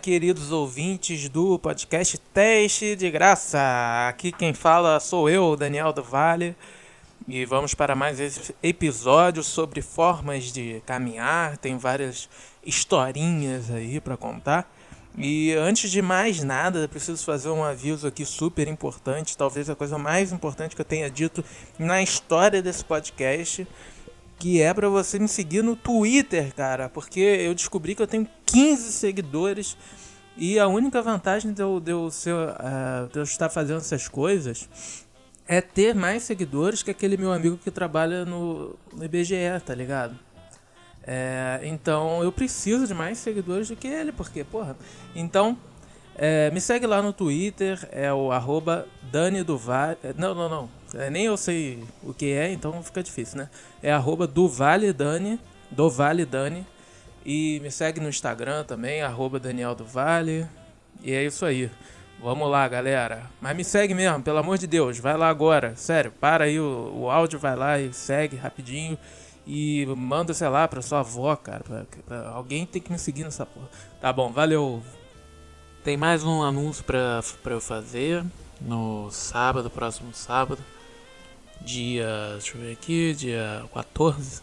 Queridos ouvintes do podcast Teste de Graça. Aqui quem fala sou eu, Daniel do Vale, e vamos para mais esse episódio sobre formas de caminhar. Tem várias historinhas aí para contar. E antes de mais nada, preciso fazer um aviso aqui super importante, talvez a coisa mais importante que eu tenha dito na história desse podcast, que é para você me seguir no Twitter, cara, porque eu descobri que eu tenho 15 seguidores e a única vantagem de eu, de eu, ser, uh, de eu estar fazendo essas coisas é ter mais seguidores que aquele meu amigo que trabalha no, no IBGE, tá ligado? É, então eu preciso de mais seguidores do que ele, porque, porra. Então, é, me segue lá no Twitter, é o arroba Dani. É, não, não, não. É, nem eu sei o que é, então fica difícil, né? É arroba do Vale Dani, do Vale Dani. E me segue no Instagram também, arroba Daniel do Vale. E é isso aí. Vamos lá, galera. Mas me segue mesmo, pelo amor de Deus. Vai lá agora. Sério, para aí o, o áudio, vai lá e segue rapidinho. E manda, sei lá, pra sua avó, cara. Pra, pra, alguém tem que me seguir nessa porra. Tá bom, valeu. Tem mais um anúncio pra, pra eu fazer no sábado, próximo sábado. Dia. Deixa eu ver aqui, dia 14.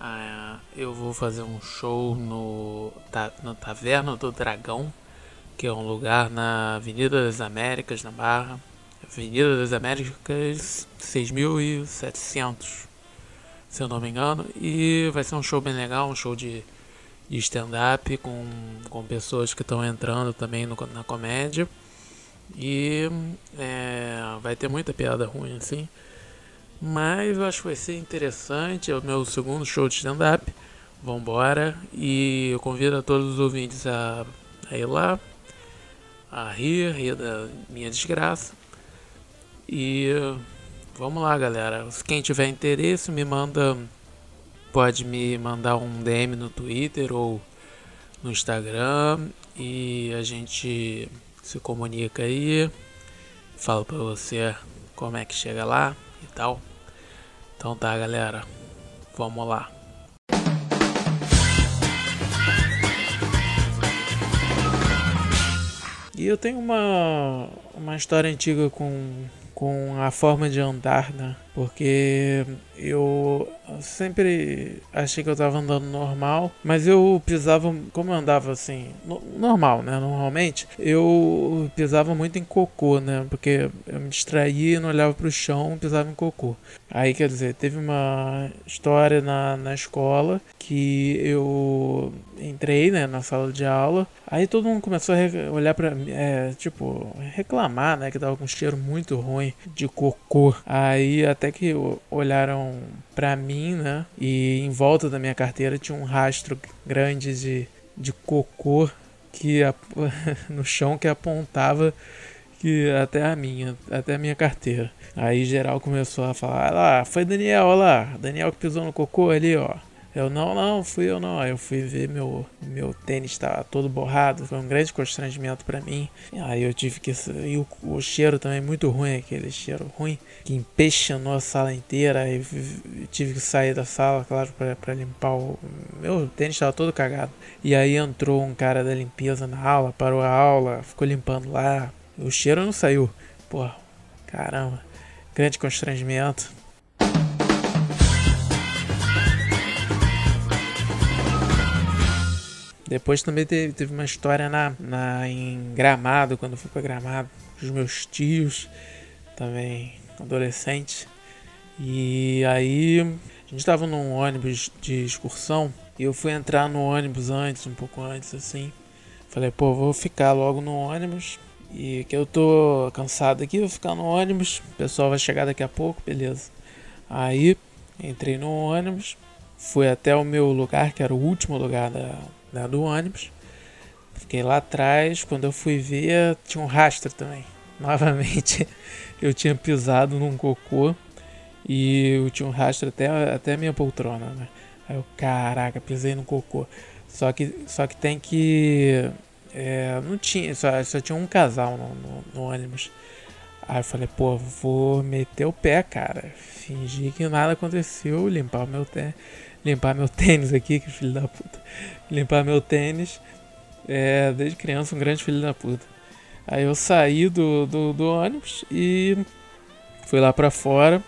Ah, eu vou fazer um show no, no Taverna do Dragão, que é um lugar na Avenida das Américas, na Barra. Avenida das Américas 6700 se eu não me engano. E vai ser um show bem legal, um show de, de stand-up com, com pessoas que estão entrando também no, na comédia. E é, vai ter muita piada ruim assim. Mas eu acho que vai ser interessante. É o meu segundo show de stand-up. Vambora. E eu convido a todos os ouvintes a, a ir lá, a rir, rir da minha desgraça. E Vamos lá, galera. Quem tiver interesse, me manda. Pode me mandar um DM no Twitter ou no Instagram e a gente se comunica aí. Falo pra você como é que chega lá e tal. Então tá, galera. Vamos lá. E eu tenho uma, uma história antiga com com a forma de andar, né? Porque eu sempre achei que eu tava andando normal, mas eu pisava, como eu andava assim, no, normal, né? Normalmente, eu pisava muito em cocô, né? Porque eu me distraía, não olhava pro chão, pisava em cocô. Aí, quer dizer, teve uma história na, na escola que eu entrei, né, na sala de aula. Aí todo mundo começou a olhar para mim, é, tipo, reclamar, né, que tava com um cheiro muito ruim de cocô. Aí até que olharam para mim, né, e em volta da minha carteira tinha um rastro grande de, de cocô que no chão que apontava que até a minha, até a minha carteira. Aí geral começou a falar, ah lá, foi Daniel, olha lá, Daniel que pisou no cocô ali, ó. Eu, não, não, fui eu não. Aí eu fui ver meu, meu tênis estava todo borrado. Foi um grande constrangimento para mim. Aí eu tive que. E o, o, cheiro também muito ruim, aquele cheiro ruim, que empeixanou a sala inteira. Aí tive que sair da sala, claro, para limpar o. Meu tênis estava todo cagado. E aí entrou um cara da limpeza na aula, parou a aula, ficou limpando lá. O cheiro não saiu. Pô, caramba. Grande constrangimento. Depois também teve, teve uma história na, na, em Gramado, quando eu fui para Gramado, os meus tios, também adolescentes. E aí a gente estava num ônibus de excursão e eu fui entrar no ônibus antes, um pouco antes assim. Falei, pô, vou ficar logo no ônibus. E que eu tô cansado aqui, vou ficar no ônibus. O pessoal vai chegar daqui a pouco, beleza. Aí entrei no ônibus, fui até o meu lugar, que era o último lugar da, da, do ônibus. Fiquei lá atrás, quando eu fui ver, tinha um rastro também. Novamente, eu tinha pisado num cocô e eu tinha um rastro até, até a minha poltrona, né? Aí eu, caraca, pisei no cocô. Só que, só que tem que. É, não tinha, só, só tinha um casal no, no, no ônibus. Aí eu falei, pô, vou meter o pé, cara. Fingir que nada aconteceu, limpar o meu pé limpar meu tênis aqui, que filho da puta. Limpar meu tênis É, desde criança, um grande filho da puta. Aí eu saí do, do, do ônibus e fui lá pra fora.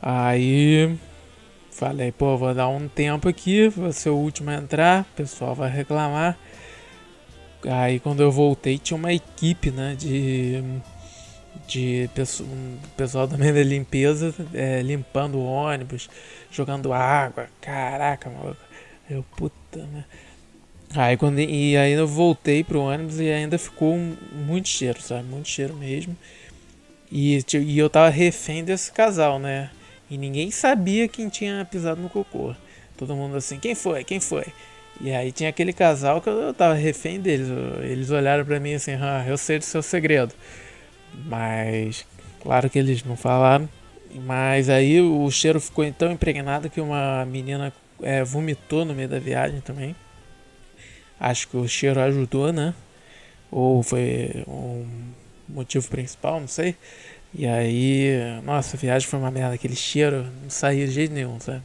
Aí falei, pô, vou dar um tempo aqui, vou ser o último a entrar, o pessoal vai reclamar. Aí quando eu voltei tinha uma equipe, né, de de pessoal, um pessoal também da limpeza é, limpando o ônibus, jogando água, caraca, maluco. Eu puta, né? Aí quando e aí eu voltei pro ônibus e ainda ficou muito cheiro, sabe? Muito cheiro mesmo. E, e eu tava refém desse casal, né? E ninguém sabia quem tinha pisado no cocô. Todo mundo assim, quem foi? Quem foi? E aí tinha aquele casal que eu, eu tava refém deles. Eles olharam para mim assim, ah, eu sei do seu segredo. Mas claro que eles não falaram. Mas aí o cheiro ficou tão impregnado que uma menina é, vomitou no meio da viagem também. Acho que o cheiro ajudou, né? Ou foi um motivo principal, não sei. E aí, nossa, a viagem foi uma merda. Aquele cheiro não saía de jeito nenhum, sabe?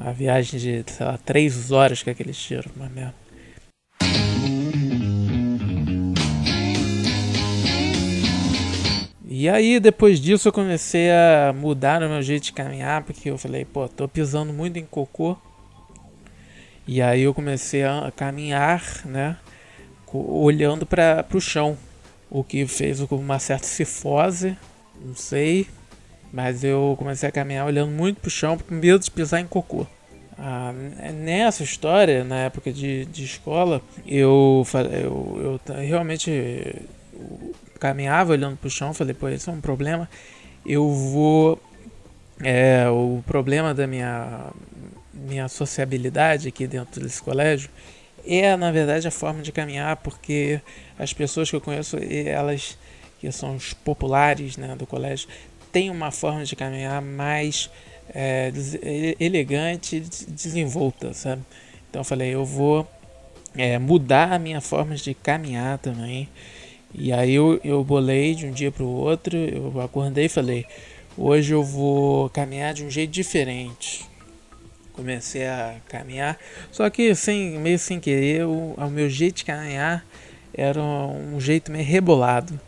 A viagem de, sei lá, três horas com aquele cheiro, uma merda. E aí, depois disso, eu comecei a mudar o meu jeito de caminhar, porque eu falei, pô, tô pisando muito em cocô. E aí eu comecei a caminhar, né, olhando para o chão, o que fez uma certa cifose, não sei, mas eu comecei a caminhar olhando muito pro chão, com medo de pisar em cocô. Ah, nessa história, na época de, de escola, eu, eu, eu realmente caminhava olhando pro chão, falei, pô, isso é um problema. Eu vou. É, o problema da minha, minha sociabilidade aqui dentro desse colégio é, na verdade, a forma de caminhar, porque as pessoas que eu conheço, elas que são os populares né, do colégio, têm uma forma de caminhar mais é, elegante desenvolta, sabe? Então eu falei, eu vou é, mudar a minha forma de caminhar também. E aí eu, eu bolei de um dia para o outro, eu acordei e falei, hoje eu vou caminhar de um jeito diferente. Comecei a caminhar, só que sem, meio sem querer, o, o meu jeito de caminhar era um jeito meio rebolado.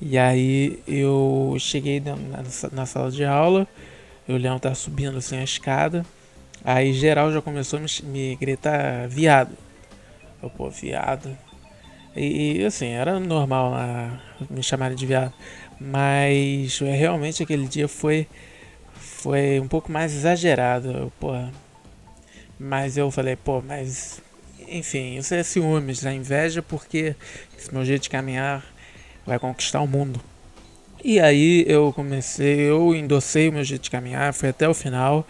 E aí eu cheguei na, na sala de aula, eu lembro estar subindo assim a escada, aí geral já começou a me, me gritar viado. Eu, pô, viado, e, assim, era normal a, me chamarem de viado. Mas realmente aquele dia foi, foi um pouco mais exagerado. Porra. Mas eu falei, pô, mas. Enfim, isso é ciúmes, né? Inveja porque esse meu jeito de caminhar vai conquistar o mundo. E aí eu comecei, eu endossei o meu jeito de caminhar, foi até o final.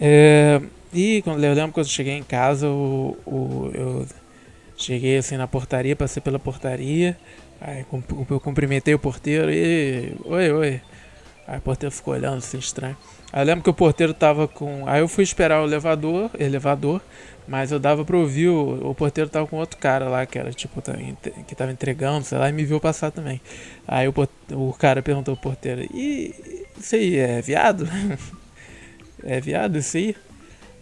É, e quando eu lembro quando eu cheguei em casa, o, o, eu Cheguei assim na portaria, passei pela portaria, aí eu cumprimentei o porteiro e. Oi, oi. Aí o porteiro ficou olhando assim estranho. Aí eu lembro que o porteiro tava com. Aí eu fui esperar o elevador, elevador, mas eu dava pra ouvir, o, o porteiro tava com outro cara lá, que era tipo, tá que tava entregando, sei lá, e me viu passar também. Aí o, o cara perguntou ao porteiro, e isso aí é viado? é viado isso aí?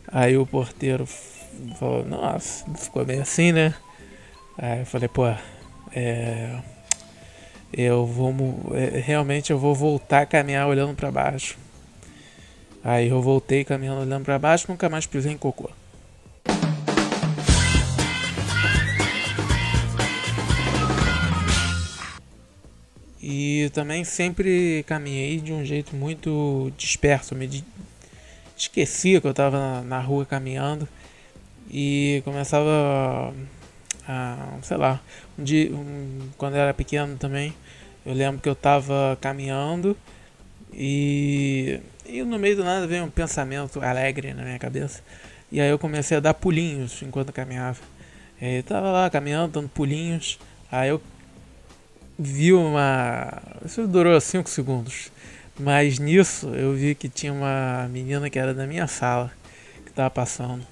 Aí o porteiro nossa, ficou bem assim, né? Aí eu falei, pô, é, eu vou é, realmente eu vou voltar a caminhar olhando para baixo. Aí eu voltei caminhando olhando para baixo, nunca mais pisei em cocô. E também sempre caminhei de um jeito muito disperso. Me esquecia que eu estava na rua caminhando e começava a, sei lá, um dia, um, quando eu era pequeno também, eu lembro que eu estava caminhando e, e no meio do nada veio um pensamento alegre na minha cabeça. E aí eu comecei a dar pulinhos enquanto caminhava. E eu tava lá caminhando, dando pulinhos. Aí eu vi uma. Isso durou 5 segundos. Mas nisso eu vi que tinha uma menina que era da minha sala que tava passando.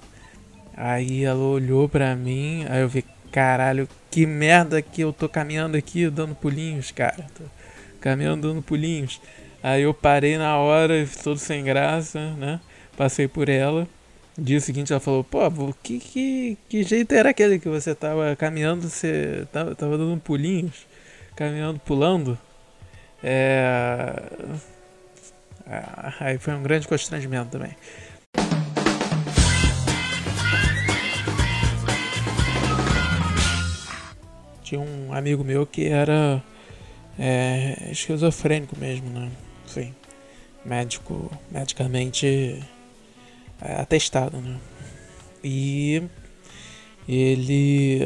Aí ela olhou pra mim, aí eu vi, caralho, que merda que eu tô caminhando aqui dando pulinhos, cara. Tô caminhando dando pulinhos. Aí eu parei na hora, todo sem graça, né? Passei por ela. dia seguinte ela falou, pô, que, que, que jeito era aquele que você tava caminhando, você tava, tava dando pulinhos, caminhando, pulando? É... Aí foi um grande constrangimento também. Tinha um amigo meu que era é, esquizofrênico mesmo, né? Sim, médico, medicamente é, atestado, né? E ele,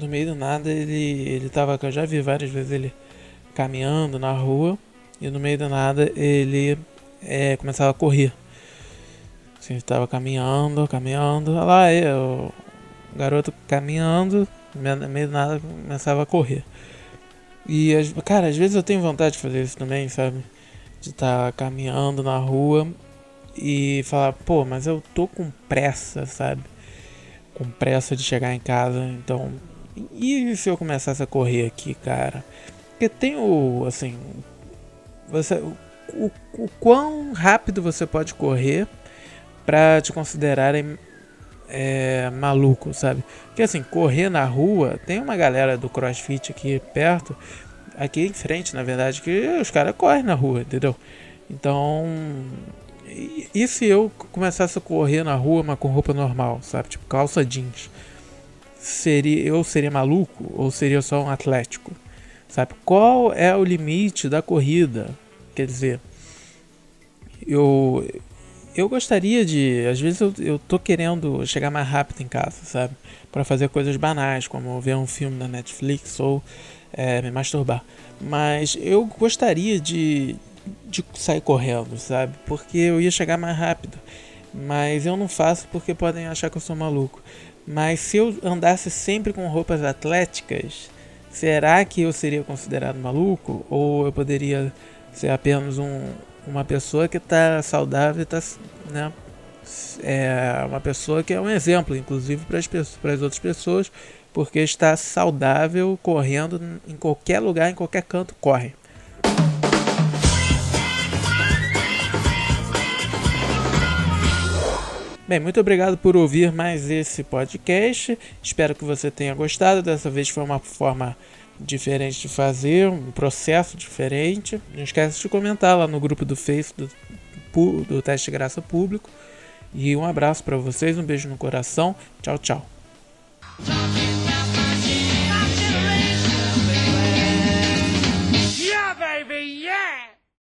no meio do nada, ele, ele tava, eu já vi várias vezes ele caminhando na rua e no meio do nada ele é, começava a correr. Assim, ele tava caminhando, caminhando, lá eu, o garoto caminhando, meio nada começava a correr. E, cara, às vezes eu tenho vontade de fazer isso também, sabe? De estar tá caminhando na rua e falar, pô, mas eu tô com pressa, sabe? Com pressa de chegar em casa, então. E se eu começasse a correr aqui, cara? Porque tem o. Assim. Você. O, o quão rápido você pode correr pra te considerarem é, maluco, sabe? Porque assim, correr na rua, tem uma galera do crossfit aqui perto, aqui em frente, na verdade, que os caras correm na rua, entendeu? Então, e, se eu começasse a correr na rua, mas com roupa normal, sabe? Tipo calça jeans. Seria, eu seria maluco ou seria só um atlético? Sabe? Qual é o limite da corrida? Quer dizer, eu eu gostaria de, às vezes eu, eu tô querendo chegar mais rápido em casa, sabe? Para fazer coisas banais, como ver um filme na Netflix ou é, me masturbar. Mas eu gostaria de, de sair correndo, sabe? Porque eu ia chegar mais rápido. Mas eu não faço porque podem achar que eu sou maluco. Mas se eu andasse sempre com roupas atléticas, será que eu seria considerado maluco? Ou eu poderia ser apenas um, uma pessoa que está saudável está, né? É uma pessoa que é um exemplo, inclusive para as, para as outras pessoas, porque está saudável correndo em qualquer lugar, em qualquer canto, corre. Bem, muito obrigado por ouvir mais esse podcast. Espero que você tenha gostado. Dessa vez foi uma forma diferente de fazer, um processo diferente. Não esquece de comentar lá no grupo do Facebook do, do Teste Graça Público. E um abraço para vocês, um beijo no coração. Tchau, tchau.